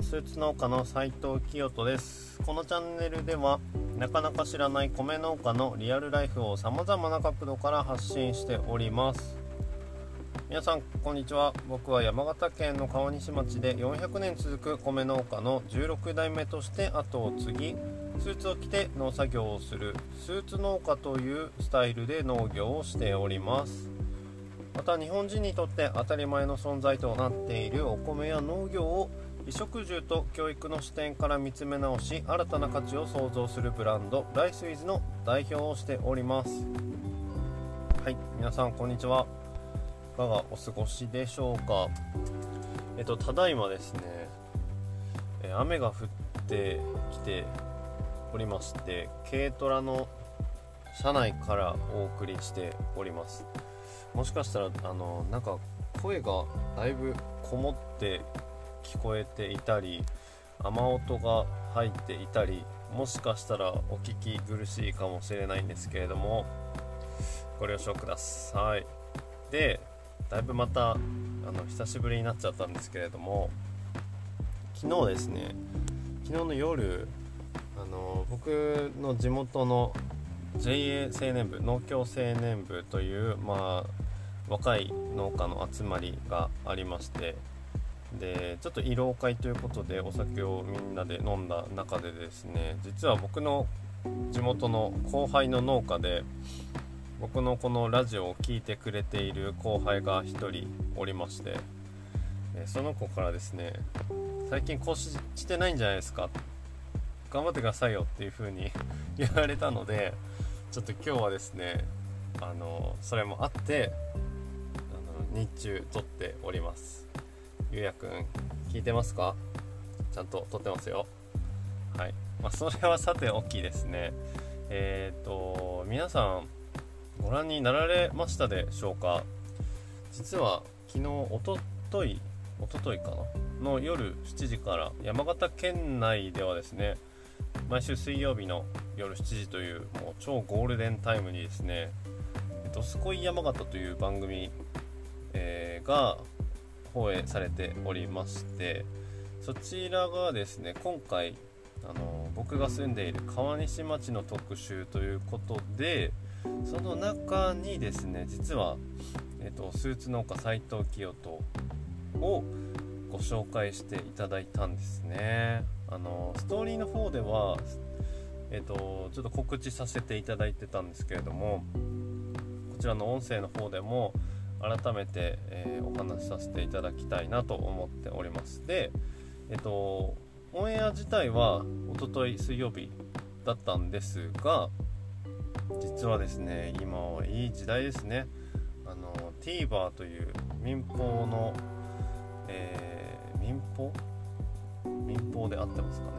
スーツ農家の斉藤清人です。このチャンネルではなかなか知らない米農家のリアルライフをさまざまな角度から発信しております。皆さんこんにちは。僕は山形県の川西町で400年続く米農家の16代目として後を継ぎスーツを着て農作業をするスーツ農家というスタイルで農業をしております。また日本人にとって当たり前の存在となっているお米や農業を衣食住と教育の視点から見つめ直し新たな価値を創造するブランドライスウィズの代表をしております。はい皆さんこんにちは。いかがお過ごしでしょうか？えっとただいまですねえ雨が降ってきておりまして軽トラの車内からお送りしております。もしかしたらあのなんか声がだいぶこもって聞こえていたり雨音が入っていたりもしかしたらお聞き苦しいかもしれないんですけれどもご了承ください。でだいぶまたあの久しぶりになっちゃったんですけれども昨日ですね昨日の夜あの僕の地元の JA 青年部農協青年部というまあ若い農家の集まりがありましてでちょっと慰労会ということでお酒をみんなで飲んだ中でですね実は僕の地元の後輩の農家で僕のこのラジオを聴いてくれている後輩が1人おりましてその子からですね最近更新してないんじゃないですか？頑張ってくださいよっていう風に 言われたのでちょっと今日はですねあのそれもあって日中撮っております。ゆうやくん聞いてますか？ちゃんと撮ってますよ。はい。まあ、それはさておきですね。えっ、ー、と皆さんご覧になられましたでしょうか？実は昨日おとといおとといかな？の夜7時から山形県内ではですね毎週水曜日の夜7時というもう超ゴールデンタイムにですね「どすこい山形」という番組えー、が放映されておりましてそちらがですね今回あの僕が住んでいる川西町の特集ということでその中にですね実は、えーと、スーツ農家斉藤清人をご紹介していただいたんですね。あのストーリーの方ではえっ、とちょっと告知させていただいてたんですけれどもこちらの音声の方でも改めて、えー、お話しさせていただきたいなと思っております。でえっとオンエア自体はおととい水曜日だったんですが実はですね今はいい時代ですね。あの TVer という民放の、えー、民放？民放で合ってますかね。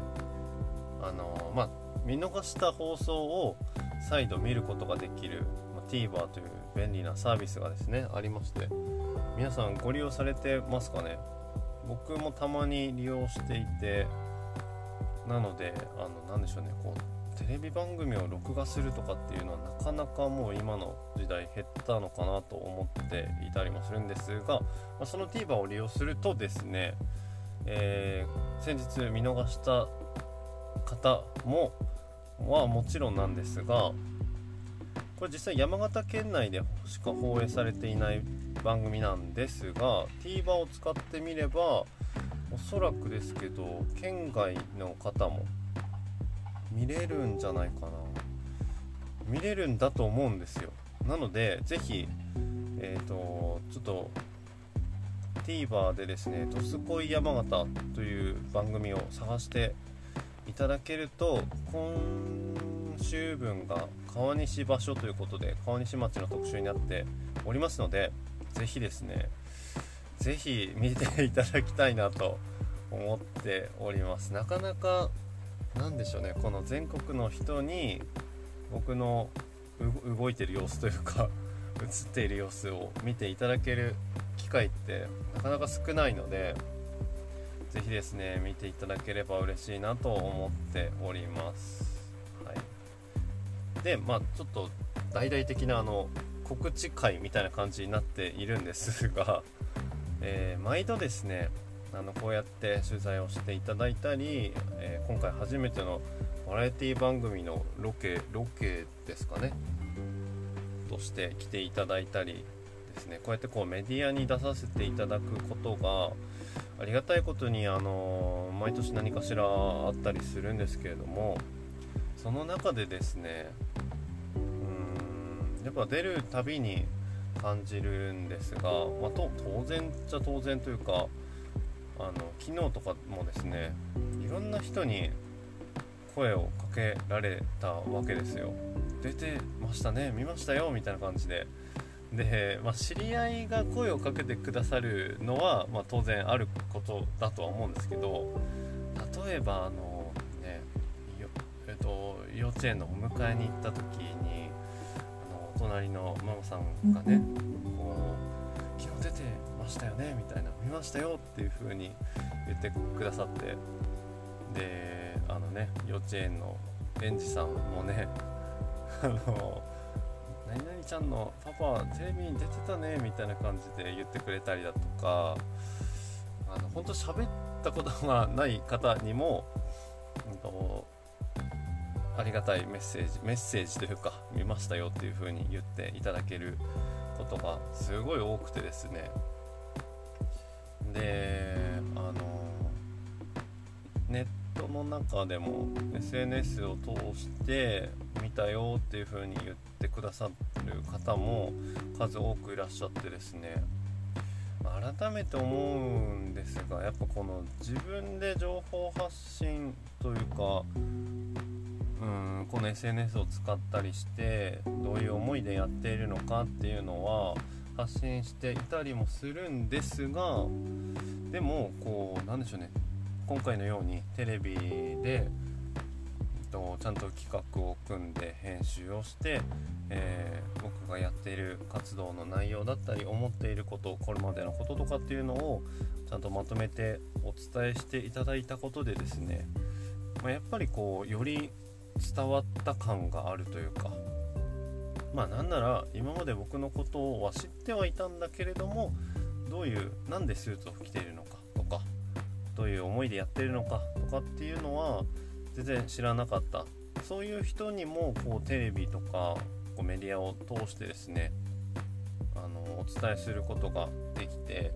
あのまあ見逃した放送を再度見ることができる TVer という便利なサービスがですねありまして皆さんご利用されてますかね？僕もたまに利用していてなのであの何でしょうねこうテレビ番組を録画するとかっていうのはなかなかもう今の時代減ったのかなと思っていたりもするんですが、まあ、その TVer を利用するとですね、えー、先日見逃した方もはもちろんなんですがこれ実際山形県内でしか放映されていない番組なんですが TVer を使ってみればおそらくですけど県外の方も見れるんじゃないかな。見れるんだと思うんですよ。なのでぜひえっ、ー、とちょっと TVer でですね「どすこい山形」という番組を探していただけると今週分が川西場所ということで川西町の特集になっておりますので是非ですね是非見ていただきたいなと思っております。なかなか何でしょうねこの全国の人に僕の動いてる様子というか 映っている様子を見ていただける機会ってなかなか少ないので是非ですね見ていただければ嬉しいなと思っております。でまあちょっと大々的なあの告知会みたいな感じになっているんですが、えー、毎度ですねあのこうやって取材をしていただいたり、えー、今回初めてのバラエティ番組のロケロケですかねとして来ていただいたりですね。こうやってこうメディアに出させていただくことがありがたいことにあの毎年何かしらあったりするんですけれどもその中でですねうんやっぱ出るたびに感じるんですが、まあ、と当然っちゃ当然というかあの昨日とかもですねいろんな人に声をかけられたわけですよ。出てましたね見ましたよみたいな感じで。で、まあ、知り合いが声をかけてくださるのは、まあ、当然あることだとは思うんですけど例えばあのえっと、幼稚園のお迎えに行った時にあのお隣のママさんがねこう昨日出てましたよねみたいな見ましたよっていう風に言ってくださってであのね幼稚園の園児さんもねあの何々ちゃんのパパテレビに出てたねみたいな感じで言ってくれたりだとかあの本当喋ったことがない方にも、うんと、ありがたいメッセージメッセージというか見ましたよっていう風に言っていただけることがすごい多くてですね。であのネットの中でも SNS を通して見たよっていう風に言ってくださってる方も数多くいらっしゃってですね。改めて思うんですがやっぱこの自分で情報発信というかうんこの SNS を使ったりしてどういう思いでやっているのかっていうのは発信していたりもするんですがでもこうなんでしょうね。今回のようにテレビでと、ちゃんと企画を組んで編集をして、えー、僕がやっている活動の内容だったり思っていることこれまでのこととかっていうのをちゃんとまとめてお伝えしていただいたことでですね、まあ、やっぱりこうより伝わった感があるというかまあなんなら今まで僕のことは知ってはいたんだけれどもどういうなんでスーツを着ているのかとかどういう思いでやってるのかとかっていうのは全然知らなかったそういう人にもこうテレビとかこうメディアを通してですねあのお伝えすることができて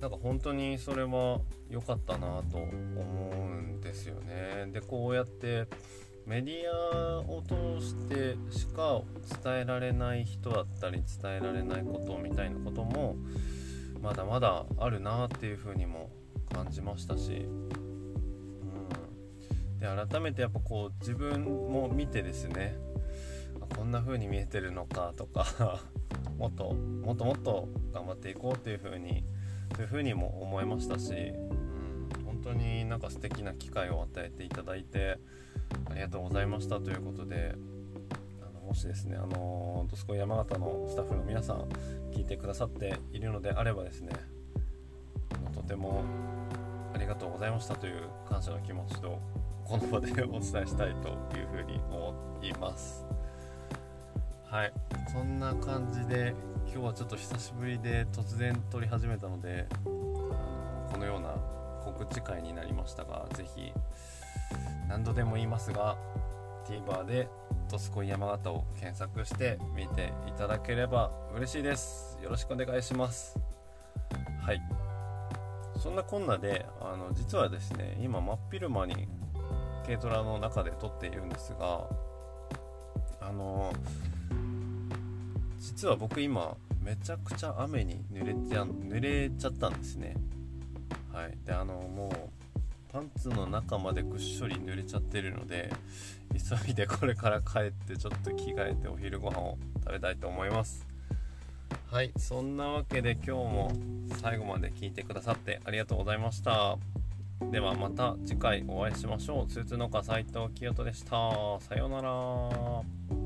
なんか本当にそれは良かったなと思うんですよね。でこうやってメディアを通してしか伝えられない人だったり伝えられないことみたいなこともまだまだあるなっていうふうにも感じましたし。うん。で改めてやっぱこう自分も見てですね。こんな風に見えてるのかとか。もっともっともっと頑張っていこうっていう風にそういう風にも思いましたし、うん、本当になんか素敵な機会を与えていただいてありがとうございましたということであのもしですねあのドスコイ山形のスタッフの皆さん聞いてくださっているのであればですねとてもありがとうございましたという感謝の気持ちとこの場でお伝えしたいというふうに思います。はい。そんな感じで今日はちょっと久しぶりで突然撮り始めたのであのこのような告知会になりましたが是非何度でも言いますが TVer で「ドスコイ山形」を検索して見ていただければ嬉しいです。よろしくお願いします。はい。そんなこんなであの実はですね今真っ昼間に軽トラの中で撮っているんですがあの実は僕今めちゃくちゃ雨に濡れちゃ濡れちゃったんですね。はい。であのもうパンツの中までぐっしょり濡れちゃってるので急いでこれから帰ってちょっと着替えてお昼ご飯を食べたいと思いますはいそんなわけで今日も最後まで聞いてくださってありがとうございましたではまた次回お会いしましょう。スーツ農家斉藤清人でした。さようなら。